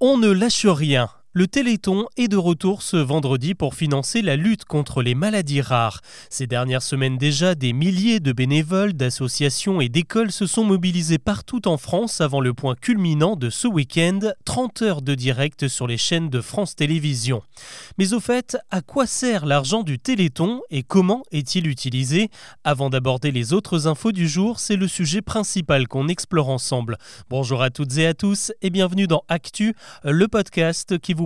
On ne lâche rien. Le Téléthon est de retour ce vendredi pour financer la lutte contre les maladies rares. Ces dernières semaines déjà, des milliers de bénévoles, d'associations et d'écoles se sont mobilisés partout en France avant le point culminant de ce week-end, 30 heures de direct sur les chaînes de France Télévisions. Mais au fait, à quoi sert l'argent du Téléthon et comment est-il utilisé? Avant d'aborder les autres infos du jour, c'est le sujet principal qu'on explore ensemble. Bonjour à toutes et à tous et bienvenue dans Actu, le podcast qui vous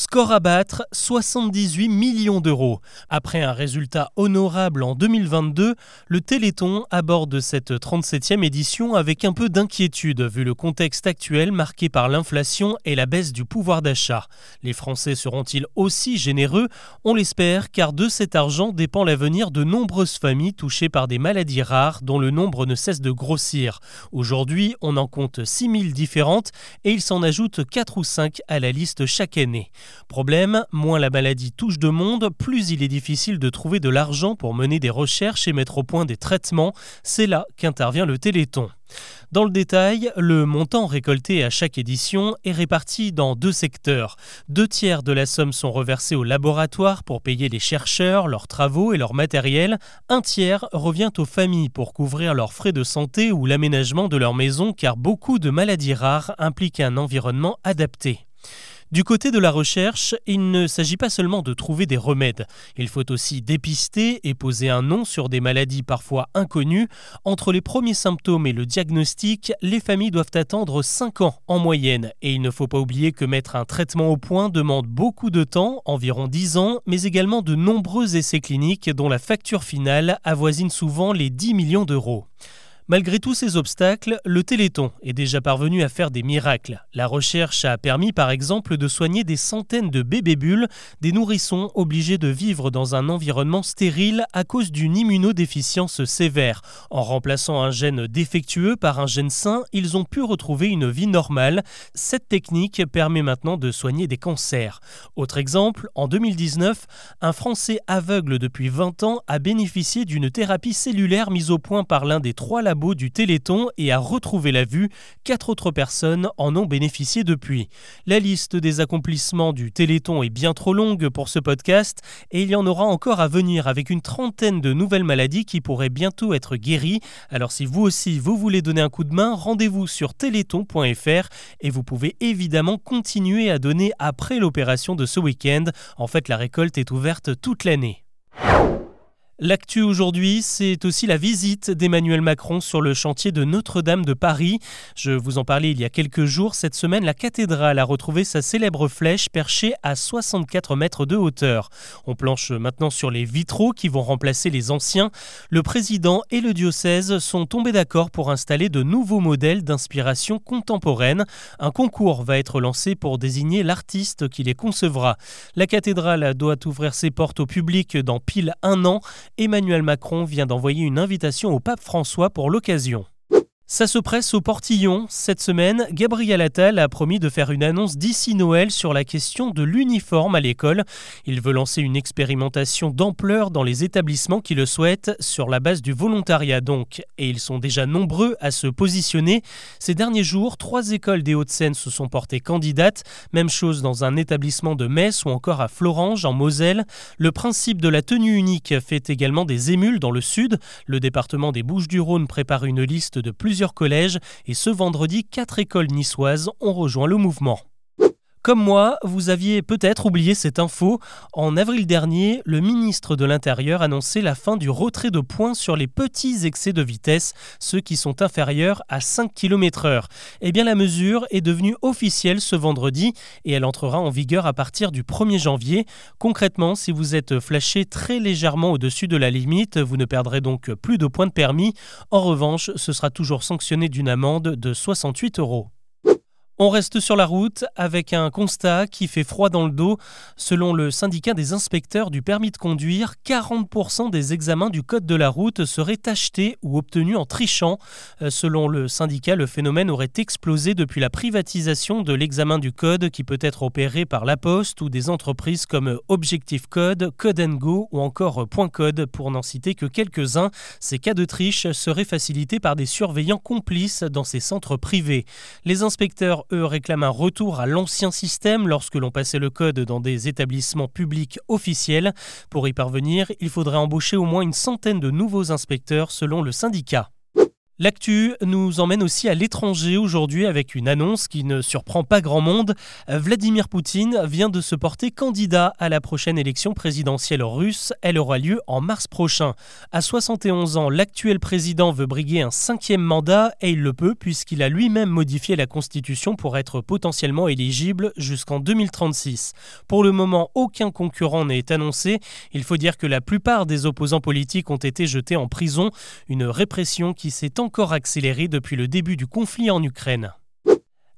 Score à battre, 78 millions d'euros. Après un résultat honorable en 2022, le Téléthon aborde cette 37e édition avec un peu d'inquiétude vu le contexte actuel marqué par l'inflation et la baisse du pouvoir d'achat. Les Français seront-ils aussi généreux? On l'espère car de cet argent dépend l'avenir de nombreuses familles touchées par des maladies rares dont le nombre ne cesse de grossir. Aujourd'hui, on en compte 6000 différentes et il s'en ajoute 4 ou 5 à la liste chaque année. Problème, moins la maladie touche de monde, plus il est difficile de trouver de l'argent pour mener des recherches et mettre au point des traitements. C'est là qu'intervient le Téléthon. Dans le détail, le montant récolté à chaque édition est réparti dans deux secteurs. Deux tiers de la somme sont reversés au laboratoire pour payer les chercheurs, leurs travaux et leur matériel. Un tiers revient aux familles pour couvrir leurs frais de santé ou l'aménagement de leur maison car beaucoup de maladies rares impliquent un environnement adapté. Du côté de la recherche, il ne s'agit pas seulement de trouver des remèdes, il faut aussi dépister et poser un nom sur des maladies parfois inconnues. Entre les premiers symptômes et le diagnostic, les familles doivent attendre 5 ans en moyenne, et il ne faut pas oublier que mettre un traitement au point demande beaucoup de temps, environ 10 ans, mais également de nombreux essais cliniques dont la facture finale avoisine souvent les 10 millions d'euros. Malgré tous ces obstacles, le Téléthon est déjà parvenu à faire des miracles. La recherche a permis par exemple de soigner des centaines de bébés bulles, des nourrissons obligés de vivre dans un environnement stérile à cause d'une immunodéficience sévère. En remplaçant un gène défectueux par un gène sain, ils ont pu retrouver une vie normale. Cette technique permet maintenant de soigner des cancers. Autre exemple, en 2019, un Français aveugle depuis 20 ans a bénéficié d'une thérapie cellulaire mise au point par l'un des trois laboratoires du Téléthon et a retrouvé la vue. Quatre autres personnes en ont bénéficié depuis. La liste des accomplissements du Téléthon est bien trop longue pour ce podcast et il y en aura encore à venir avec une trentaine de nouvelles maladies qui pourraient bientôt être guéries. Alors si vous aussi vous voulez donner un coup de main, rendez-vous sur téléthon.fr et vous pouvez évidemment continuer à donner après l'opération de ce week-end. En fait, la récolte est ouverte toute l'année. L'actu aujourd'hui, c'est aussi la visite d'Emmanuel Macron sur le chantier de Notre-Dame de Paris. Je vous en parlais il y a quelques jours. Cette semaine, la cathédrale a retrouvé sa célèbre flèche perchée à 64 mètres de hauteur. On planche maintenant sur les vitraux qui vont remplacer les anciens. Le président et le diocèse sont tombés d'accord pour installer de nouveaux modèles d'inspiration contemporaine. Un concours va être lancé pour désigner l'artiste qui les concevra. La cathédrale doit ouvrir ses portes au public dans pile un an Emmanuel Macron vient d'envoyer une invitation au pape François pour l'occasion. Ça se presse au portillon. Cette semaine, Gabriel Attal a promis de faire une annonce d'ici Noël sur la question de l'uniforme à l'école. Il veut lancer une expérimentation d'ampleur dans les établissements qui le souhaitent, sur la base du volontariat donc. Et ils sont déjà nombreux à se positionner. Ces derniers jours, trois écoles des Hauts-de-Seine se sont portées candidates. Même chose dans un établissement de Metz ou encore à Florange, en Moselle. Le principe de la tenue unique fait également des émules dans le sud. Le département des Bouches-du-Rhône prépare une liste de plusieurs collèges et ce vendredi, quatre écoles niçoises ont rejoint le mouvement. Comme moi, vous aviez peut-être oublié cette info. En avril dernier, le ministre de l'Intérieur annonçait la fin du retrait de points sur les petits excès de vitesse, ceux qui sont inférieurs à 5 km/h. Eh bien, la mesure est devenue officielle ce vendredi et elle entrera en vigueur à partir du 1er janvier. Concrètement, si vous êtes flashé très légèrement au-dessus de la limite, vous ne perdrez donc plus de points de permis. En revanche, ce sera toujours sanctionné d'une amende de 68 euros. On reste sur la route avec un constat qui fait froid dans le dos. Selon le syndicat des inspecteurs du permis de conduire, 40% des examens du code de la route seraient achetés ou obtenus en trichant. Euh, selon le syndicat, le phénomène aurait explosé depuis la privatisation de l'examen du code qui peut être opéré par la Poste ou des entreprises comme Objective Code, Code Go ou encore Point Code pour n'en citer que quelques-uns. Ces cas de triche seraient facilités par des surveillants complices dans ces centres privés. Les inspecteurs eux réclament un retour à l'ancien système lorsque l'on passait le code dans des établissements publics officiels. Pour y parvenir, il faudrait embaucher au moins une centaine de nouveaux inspecteurs selon le syndicat. L'actu nous emmène aussi à l'étranger aujourd'hui avec une annonce qui ne surprend pas grand monde. Vladimir Poutine vient de se porter candidat à la prochaine élection présidentielle russe. Elle aura lieu en mars prochain. À 71 ans, l'actuel président veut briguer un cinquième mandat et il le peut puisqu'il a lui-même modifié la constitution pour être potentiellement éligible jusqu'en 2036. Pour le moment, aucun concurrent n'est annoncé. Il faut dire que la plupart des opposants politiques ont été jetés en prison, une répression qui s'est encore accéléré depuis le début du conflit en Ukraine.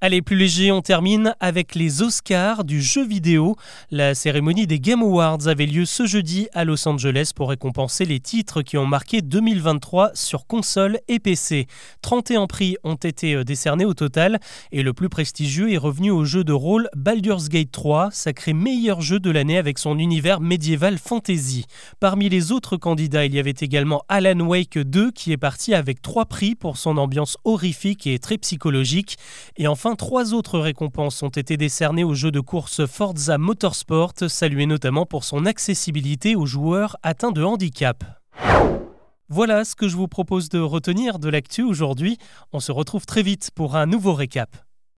Allez, plus léger, on termine avec les Oscars du jeu vidéo. La cérémonie des Game Awards avait lieu ce jeudi à Los Angeles pour récompenser les titres qui ont marqué 2023 sur console et PC. 31 prix ont été euh, décernés au total et le plus prestigieux est revenu au jeu de rôle Baldur's Gate 3, sacré meilleur jeu de l'année avec son univers médiéval fantasy. Parmi les autres candidats, il y avait également Alan Wake 2 qui est parti avec 3 prix pour son ambiance horrifique et très psychologique. Enfin, trois autres récompenses ont été décernées au jeu de course Forza Motorsport, salué notamment pour son accessibilité aux joueurs atteints de handicap. Voilà ce que je vous propose de retenir de l'actu aujourd'hui. On se retrouve très vite pour un nouveau récap.